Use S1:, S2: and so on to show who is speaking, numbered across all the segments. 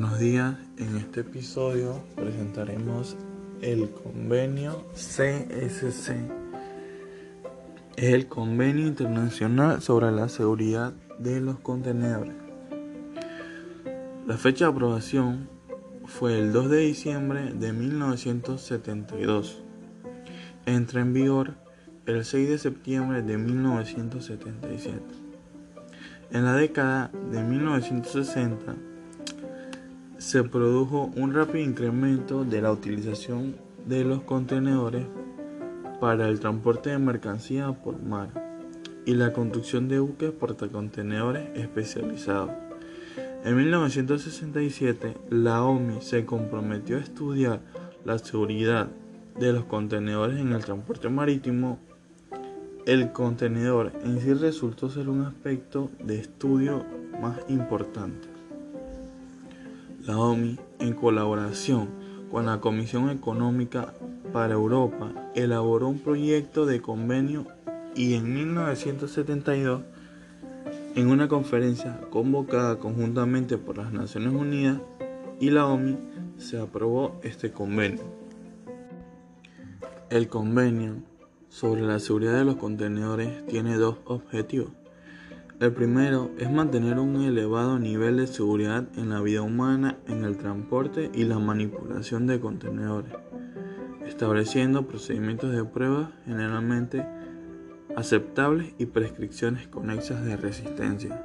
S1: Buenos días, en este episodio presentaremos el convenio CSC. Es el convenio internacional sobre la seguridad de los contenedores. La fecha de aprobación fue el 2 de diciembre de 1972. Entra en vigor el 6 de septiembre de 1977. En la década de 1960 se produjo un rápido incremento de la utilización de los contenedores para el transporte de mercancías por mar y la construcción de buques portacontenedores especializados. En 1967, la OMI se comprometió a estudiar la seguridad de los contenedores en el transporte marítimo. El contenedor en sí resultó ser un aspecto de estudio más importante. La OMI, en colaboración con la Comisión Económica para Europa, elaboró un proyecto de convenio y en 1972, en una conferencia convocada conjuntamente por las Naciones Unidas y la OMI, se aprobó este convenio. El convenio sobre la seguridad de los contenedores tiene dos objetivos. El primero es mantener un elevado nivel de seguridad en la vida humana en el transporte y la manipulación de contenedores, estableciendo procedimientos de prueba generalmente aceptables y prescripciones conexas de resistencia.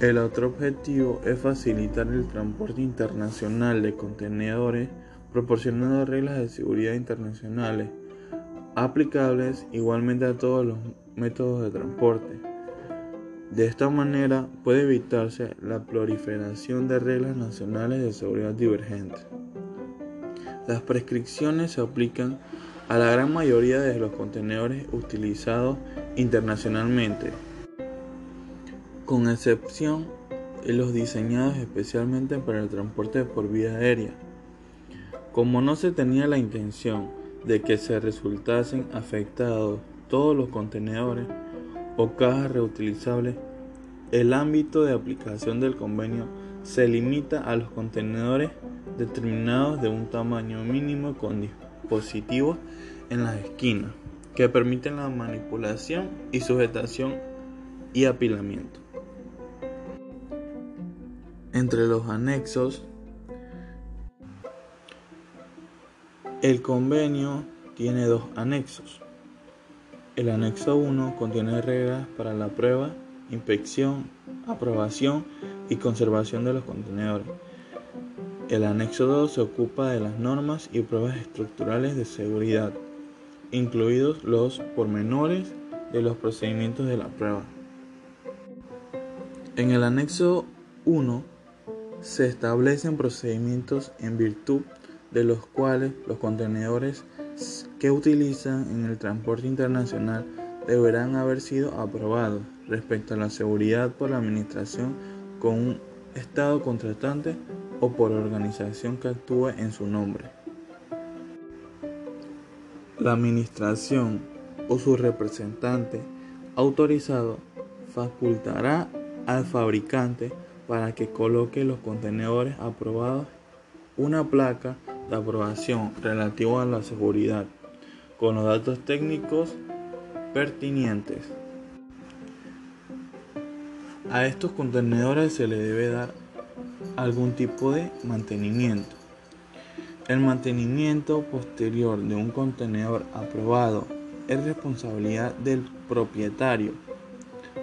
S1: El otro objetivo es facilitar el transporte internacional de contenedores proporcionando reglas de seguridad internacionales aplicables igualmente a todos los métodos de transporte. De esta manera puede evitarse la proliferación de reglas nacionales de seguridad divergentes. Las prescripciones se aplican a la gran mayoría de los contenedores utilizados internacionalmente, con excepción de los diseñados especialmente para el transporte por vía aérea. Como no se tenía la intención de que se resultasen afectados todos los contenedores o cajas reutilizables, el ámbito de aplicación del convenio se limita a los contenedores determinados de un tamaño mínimo con dispositivos en las esquinas que permiten la manipulación y sujetación y apilamiento. Entre los anexos, el convenio tiene dos anexos. El anexo 1 contiene reglas para la prueba, inspección, aprobación y conservación de los contenedores. El anexo 2 se ocupa de las normas y pruebas estructurales de seguridad, incluidos los pormenores de los procedimientos de la prueba. En el anexo 1 se establecen procedimientos en virtud de los cuales los contenedores que utilizan en el transporte internacional deberán haber sido aprobados respecto a la seguridad por la administración con un Estado contratante o por organización que actúe en su nombre. La administración o su representante autorizado facultará al fabricante para que coloque los contenedores aprobados una placa de aprobación relativo a la seguridad con los datos técnicos pertinentes. A estos contenedores se le debe dar algún tipo de mantenimiento. El mantenimiento posterior de un contenedor aprobado es responsabilidad del propietario,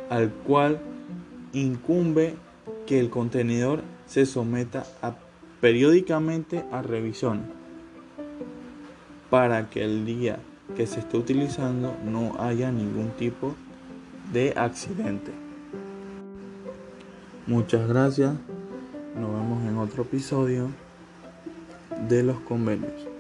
S1: al cual incumbe que el contenedor se someta periódicamente a revisión para que el día que se esté utilizando no haya ningún tipo de accidente. Muchas gracias. Nos vemos en otro episodio de los convenios.